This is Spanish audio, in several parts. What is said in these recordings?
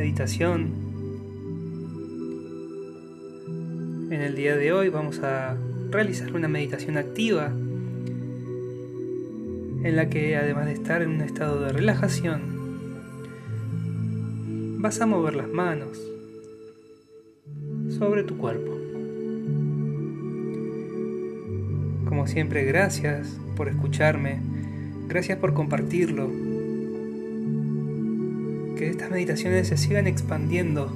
meditación. En el día de hoy vamos a realizar una meditación activa en la que además de estar en un estado de relajación, vas a mover las manos sobre tu cuerpo. Como siempre, gracias por escucharme, gracias por compartirlo. Que estas meditaciones se sigan expandiendo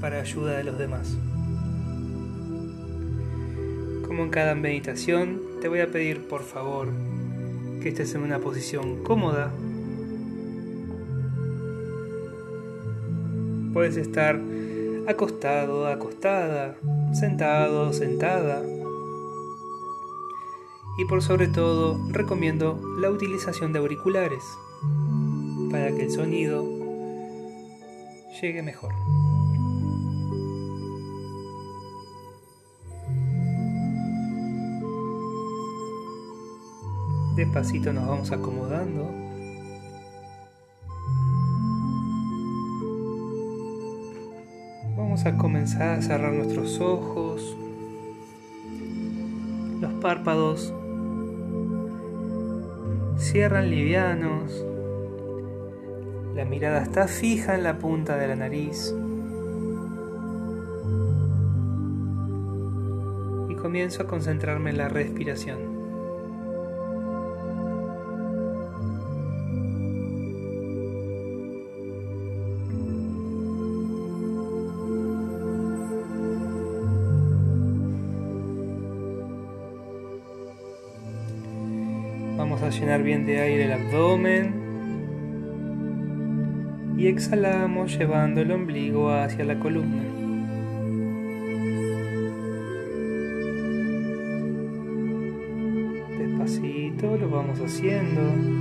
para ayuda de los demás. Como en cada meditación, te voy a pedir por favor que estés en una posición cómoda. Puedes estar acostado, acostada, sentado, sentada. Y por sobre todo recomiendo la utilización de auriculares para que el sonido llegue mejor. Despacito nos vamos acomodando. Vamos a comenzar a cerrar nuestros ojos. Los párpados cierran livianos. La mirada está fija en la punta de la nariz. Y comienzo a concentrarme en la respiración. Vamos a llenar bien de aire el abdomen. Y exhalamos llevando el ombligo hacia la columna. Despacito lo vamos haciendo.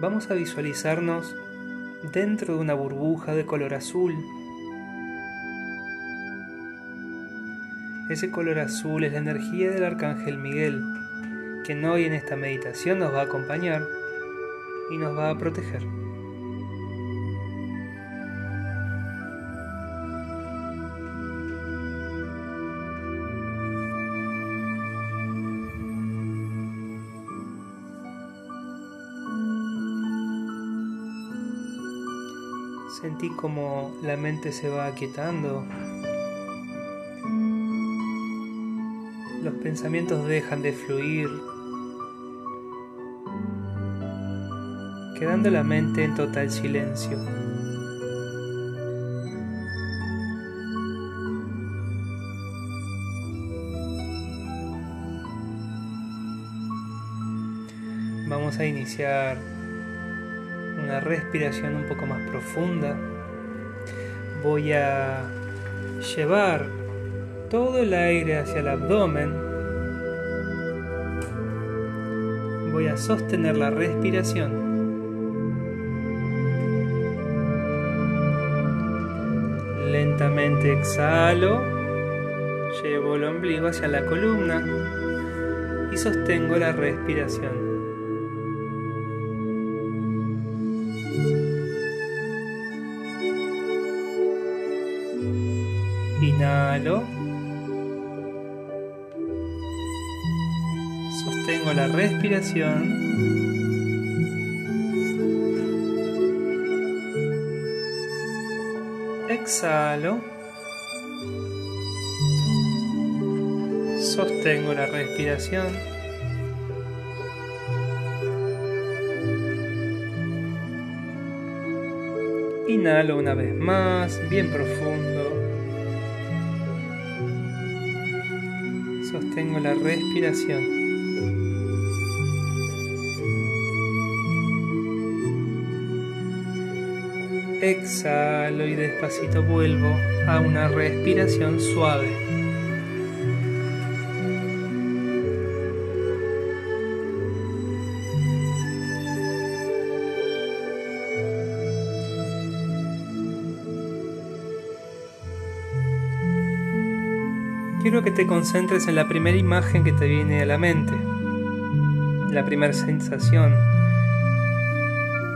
Vamos a visualizarnos dentro de una burbuja de color azul. Ese color azul es la energía del arcángel Miguel, quien hoy en esta meditación nos va a acompañar y nos va a proteger. Sentí como la mente se va aquietando. Los pensamientos dejan de fluir, quedando la mente en total silencio. Vamos a iniciar una respiración un poco más profunda. Voy a llevar todo el aire hacia el abdomen. Voy a sostener la respiración. Lentamente exhalo, llevo el ombligo hacia la columna y sostengo la respiración. Sostengo la respiración. Exhalo. Sostengo la respiración. Inhalo una vez más, bien profundo. Sostengo la respiración. Exhalo y despacito vuelvo a una respiración suave. Que te concentres en la primera imagen que te viene a la mente, la primera sensación,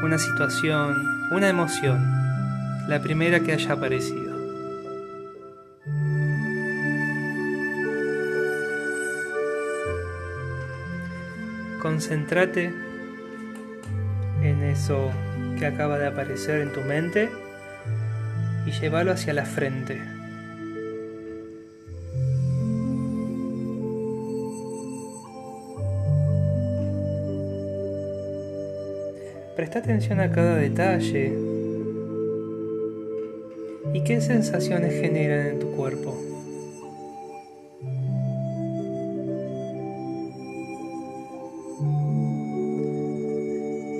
una situación, una emoción, la primera que haya aparecido. Concéntrate en eso que acaba de aparecer en tu mente y llévalo hacia la frente. Presta atención a cada detalle y qué sensaciones generan en tu cuerpo.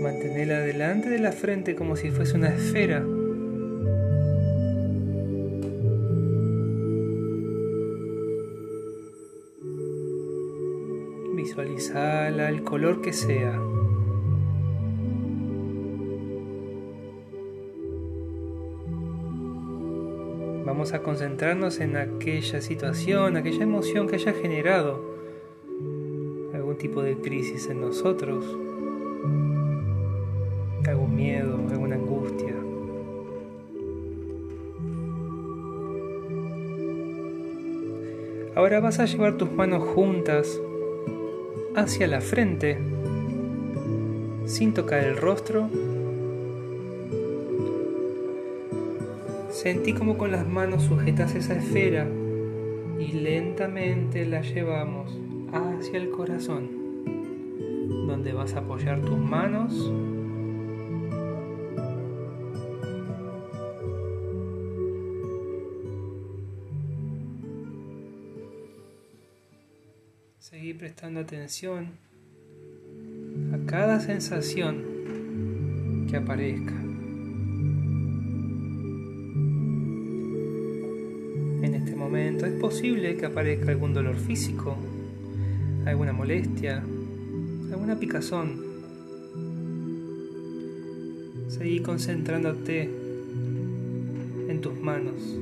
Manténela delante de la frente como si fuese una esfera. Visualizala el color que sea. Vamos a concentrarnos en aquella situación, aquella emoción que haya generado algún tipo de crisis en nosotros algún miedo, alguna angustia. Ahora vas a llevar tus manos juntas hacia la frente, sin tocar el rostro. Sentí como con las manos sujetas esa esfera y lentamente la llevamos hacia el corazón, donde vas a apoyar tus manos Seguí prestando atención a cada sensación que aparezca. Es posible que aparezca algún dolor físico, alguna molestia, alguna picazón. Seguí concentrándote en tus manos.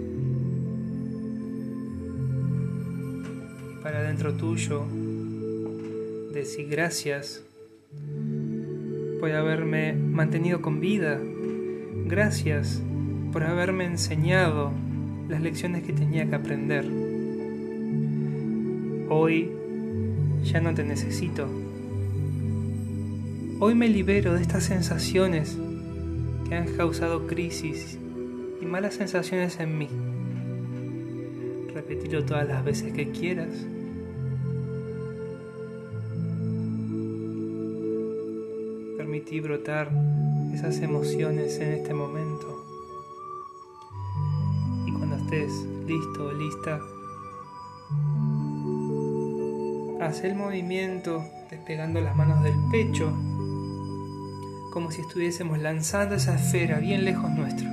para dentro tuyo, decir gracias por haberme mantenido con vida, gracias por haberme enseñado las lecciones que tenía que aprender. Hoy ya no te necesito. Hoy me libero de estas sensaciones que han causado crisis y malas sensaciones en mí. Repetirlo todas las veces que quieras. Permití brotar esas emociones en este momento. Listo lista, haz el movimiento despegando las manos del pecho, como si estuviésemos lanzando esa esfera bien lejos nuestro.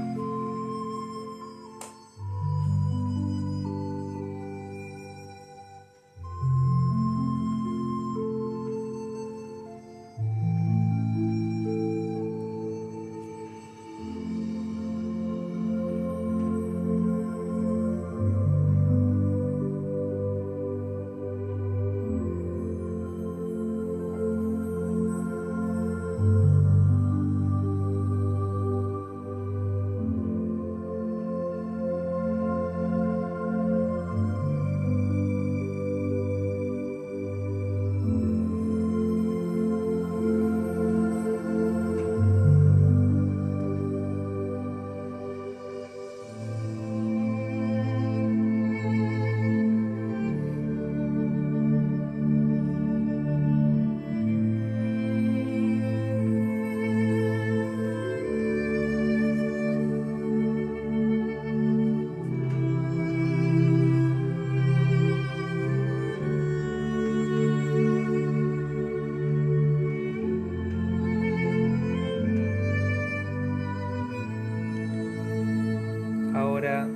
Ahora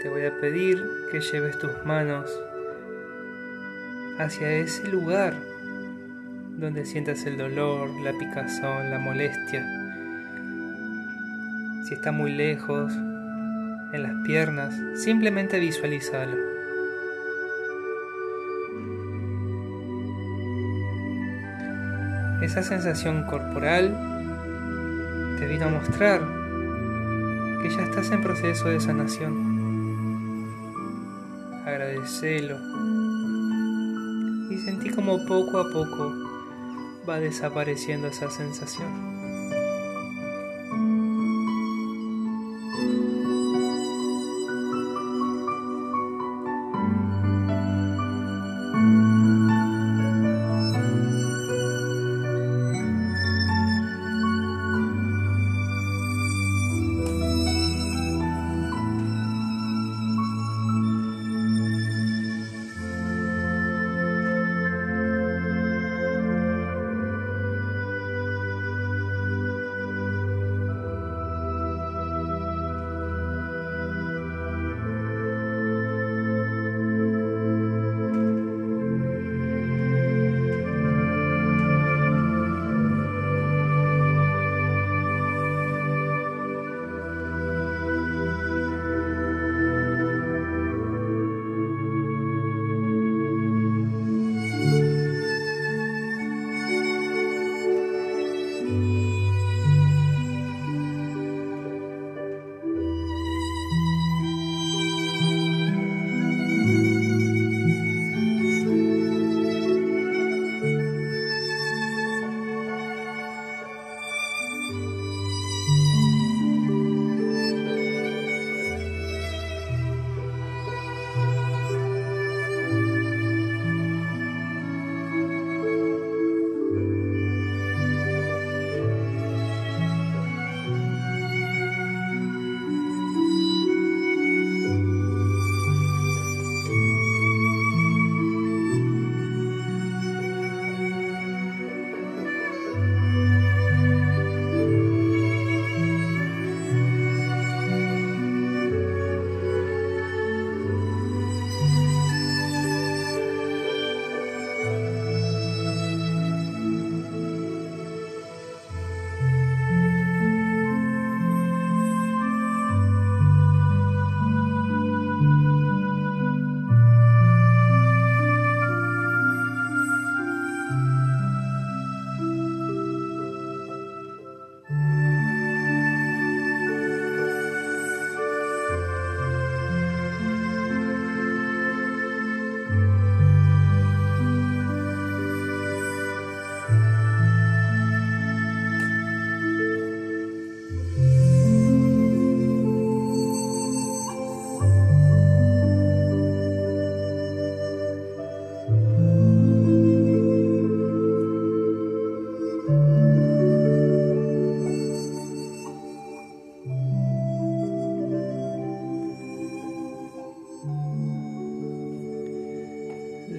te voy a pedir que lleves tus manos hacia ese lugar donde sientas el dolor, la picazón, la molestia. Si está muy lejos, en las piernas, simplemente visualizalo. Esa sensación corporal te vino a mostrar que ya estás en proceso de sanación. Agradecelo y sentí como poco a poco va desapareciendo esa sensación.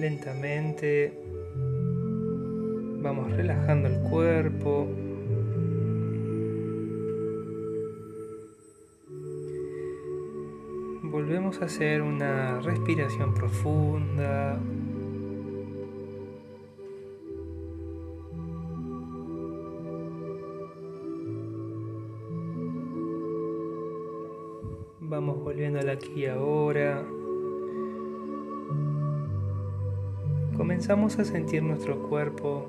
Lentamente vamos relajando el cuerpo. Volvemos a hacer una respiración profunda. Vamos volviendo al aquí ahora. Comenzamos a sentir nuestro cuerpo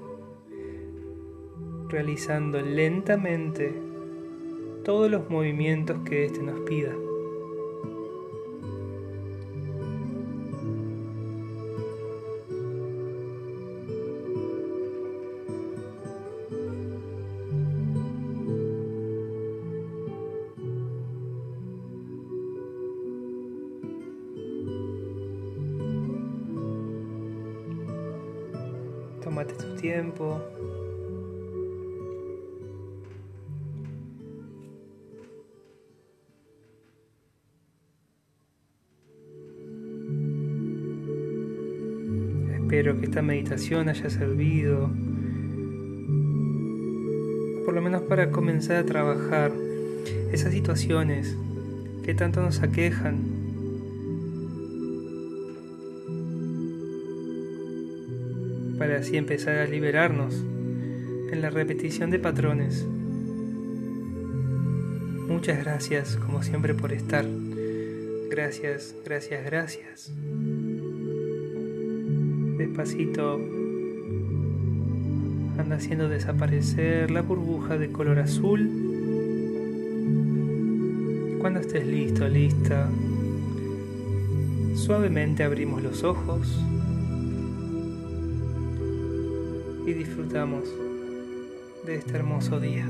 realizando lentamente todos los movimientos que éste nos pida. Tómate tu tiempo. Espero que esta meditación haya servido, por lo menos para comenzar a trabajar esas situaciones que tanto nos aquejan para así empezar a liberarnos en la repetición de patrones. Muchas gracias como siempre por estar. Gracias, gracias, gracias. Despacito anda haciendo desaparecer la burbuja de color azul. Cuando estés listo, lista, suavemente abrimos los ojos y disfrutamos de este hermoso día.